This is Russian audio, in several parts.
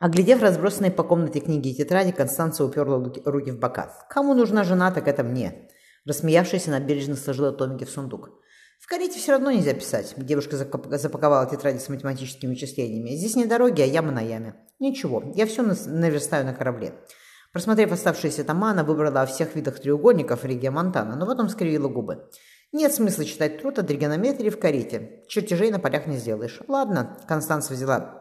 Оглядев разбросанные по комнате книги и тетради, Констанция уперла руки в бока. «Кому нужна жена, так это мне!» Рассмеявшись, она бережно сложила томики в сундук. «В карете все равно нельзя писать», — девушка запаковала тетради с математическими вычислениями. «Здесь не дороги, а яма на яме». «Ничего, я все наверстаю на корабле». Просмотрев оставшиеся тома, она выбрала о всех видах треугольников Ригия Монтана, но потом скривила губы. Нет смысла читать труд о тригонометрии в карете. Чертежей на полях не сделаешь. Ладно, Констанция взяла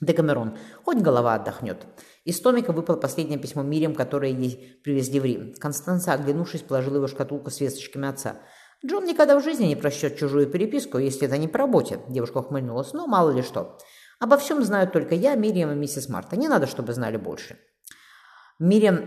Декамерон. Хоть голова отдохнет. Из томика выпало последнее письмо Мириам, которое ей привезли в Рим. Констанция, оглянувшись, положила его шкатулку с весточками отца. Джон никогда в жизни не прочтет чужую переписку, если это не по работе. Девушка ухмыльнулась. Ну, мало ли что. Обо всем знают только я, Мириам и миссис Марта. Не надо, чтобы знали больше. Мириам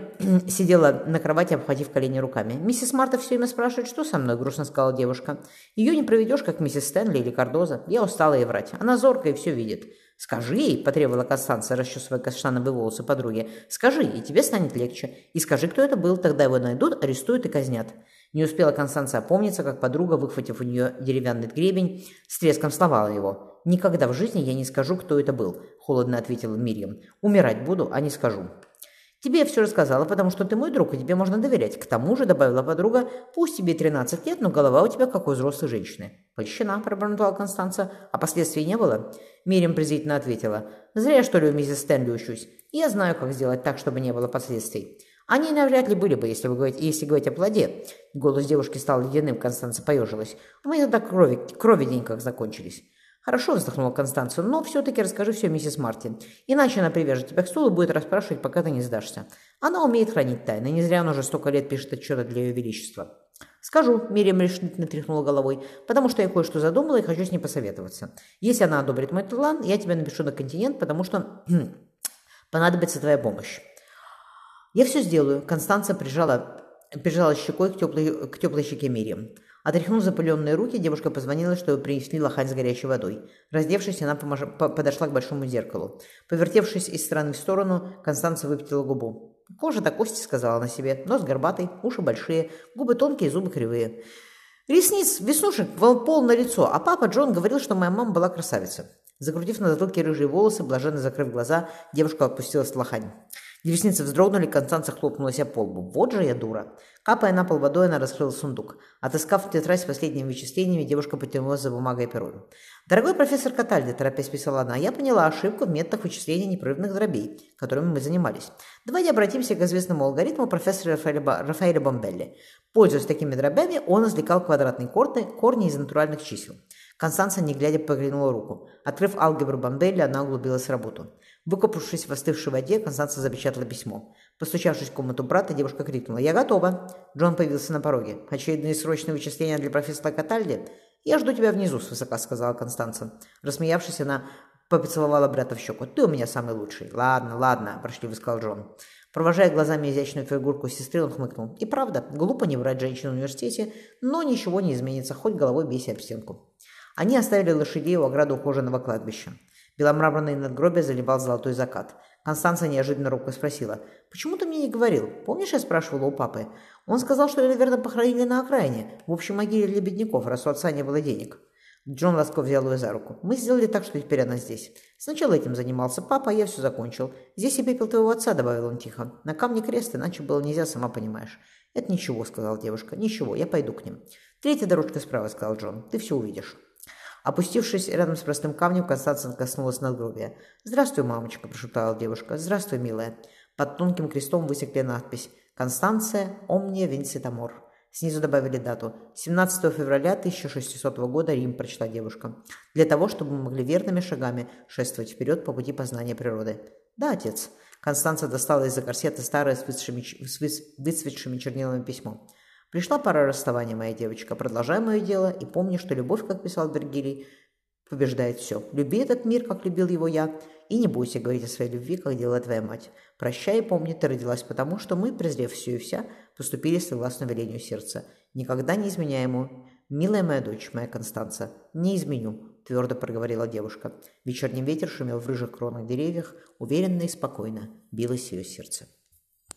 сидела на кровати, обхватив колени руками. «Миссис Марта все время спрашивает, что со мной?» – грустно сказала девушка. «Ее не проведешь, как миссис Стэнли или Кардоза. Я устала ей врать. Она зоркая и все видит. «Скажи ей», — потребовала Констанция, расчесывая каштановые волосы подруги, «скажи, и тебе станет легче. И скажи, кто это был, тогда его найдут, арестуют и казнят». Не успела Констанция опомниться, как подруга, выхватив у нее деревянный гребень, с треском сломала его. «Никогда в жизни я не скажу, кто это был», — холодно ответила Мирьям. «Умирать буду, а не скажу». «Тебе я все рассказала, потому что ты мой друг, и тебе можно доверять. К тому же, — добавила подруга, — пусть тебе 13 лет, но голова у тебя как у взрослой женщины». «Польщена», — пробормотала Констанция. «А последствий не было?» Мирим презрительно ответила. «Зря, что ли, у миссис Стэнли учусь. Я знаю, как сделать так, чтобы не было последствий». «Они навряд ли были бы, если, вы говорите, если говорить о плоде». Голос девушки стал ледяным, Констанция поежилась. «У меня тогда крови, крови день как закончились». «Хорошо», — вздохнула Констанция, — «но все-таки расскажи все миссис Мартин. Иначе она привяжет тебя к стулу и будет расспрашивать, пока ты не сдашься. Она умеет хранить тайны, не зря она уже столько лет пишет отчеты для ее величества». «Скажу», — Мириам решительно тряхнула головой, «потому что я кое-что задумала и хочу с ней посоветоваться. Если она одобрит мой план, я тебе напишу на континент, потому что понадобится твоя помощь». «Я все сделаю», — Констанция прижала, прижала щекой к теплой, к теплой щеке Мириам. Отряхнув запыленные руки, девушка позвонила, чтобы принесли лохань с горячей водой. Раздевшись, она помож... подошла к большому зеркалу. Повертевшись из стороны в сторону, Констанция выпятила губу. «Кожа до кости», — сказала она себе. «Нос горбатый, уши большие, губы тонкие, зубы кривые». Ресниц, веснушек, пол на лицо, а папа Джон говорил, что моя мама была красавица. Закрутив на затылке рыжие волосы, блаженно закрыв глаза, девушка опустилась в лохань. Ресницы вздрогнули, Констанция хлопнулась о полбу. Вот же я дура. Капая на пол водой, она раскрыла сундук. Отыскав тетрадь с последними вычислениями, девушка потянулась за бумагой и пером. «Дорогой профессор Катальди», – торопясь писала она, – «я поняла ошибку в методах вычисления непрерывных дробей, которыми мы занимались. Давайте обратимся к известному алгоритму профессора Рафаэля, Рафаэля Бомбелли. Пользуясь такими дробями, он извлекал квадратные корни, корни из натуральных чисел. Констанция, не глядя, поглянула руку. Открыв алгебру Бомбелли, она углубилась в работу. Выкопавшись в остывшей воде, Констанция запечатала письмо. Постучавшись в комнату брата, девушка крикнула «Я готова!». Джон появился на пороге. «Очередные срочные вычисления для профессора Катальди?» «Я жду тебя внизу», — свысока сказала Констанция. Рассмеявшись, она поцеловала брата в щеку. «Ты у меня самый лучший». «Ладно, ладно», — прошли сказал Джон. Провожая глазами изящную фигурку сестры, он хмыкнул. И правда, глупо не брать женщину в университете, но ничего не изменится, хоть головой бейся об стенку. Они оставили лошадей у ограды ухоженного кладбища. Беломраморные надгробия заливал золотой закат. Констанция неожиданно робко спросила. «Почему ты мне не говорил? Помнишь, я спрашивала у папы? Он сказал, что ее, наверное, похоронили на окраине, в общей могиле для бедняков, раз у отца не было денег». Джон ласково взял ее за руку. «Мы сделали так, что теперь она здесь. Сначала этим занимался папа, а я все закончил. Здесь и пепел твоего отца», — добавил он тихо. «На камне крест, иначе было нельзя, сама понимаешь». «Это ничего», — сказала девушка. «Ничего, я пойду к ним». «Третья дорожка справа», — сказал Джон. «Ты все увидишь». Опустившись рядом с простым камнем, Констанция коснулась надгробия. «Здравствуй, мамочка», – прошептала девушка. «Здравствуй, милая». Под тонким крестом высекли надпись «Констанция Омния Винситамор». Снизу добавили дату. 17 февраля 1600 года Рим, прочла девушка. Для того, чтобы мы могли верными шагами шествовать вперед по пути познания природы. Да, отец. Констанция достала из-за корсета старое с выцветшими, с выцветшими чернилами письмо. Пришла пора расставания, моя девочка. Продолжай мое дело и помни, что любовь, как писал Бергилий, побеждает все. Люби этот мир, как любил его я, и не бойся говорить о своей любви, как делала твоя мать. Прощай и помни, ты родилась потому, что мы, презрев все и вся, поступили согласно велению сердца. Никогда не изменяй ему. Милая моя дочь, моя Констанция, не изменю, твердо проговорила девушка. Вечерний ветер шумел в рыжих кронах деревьях, уверенно и спокойно билось ее сердце.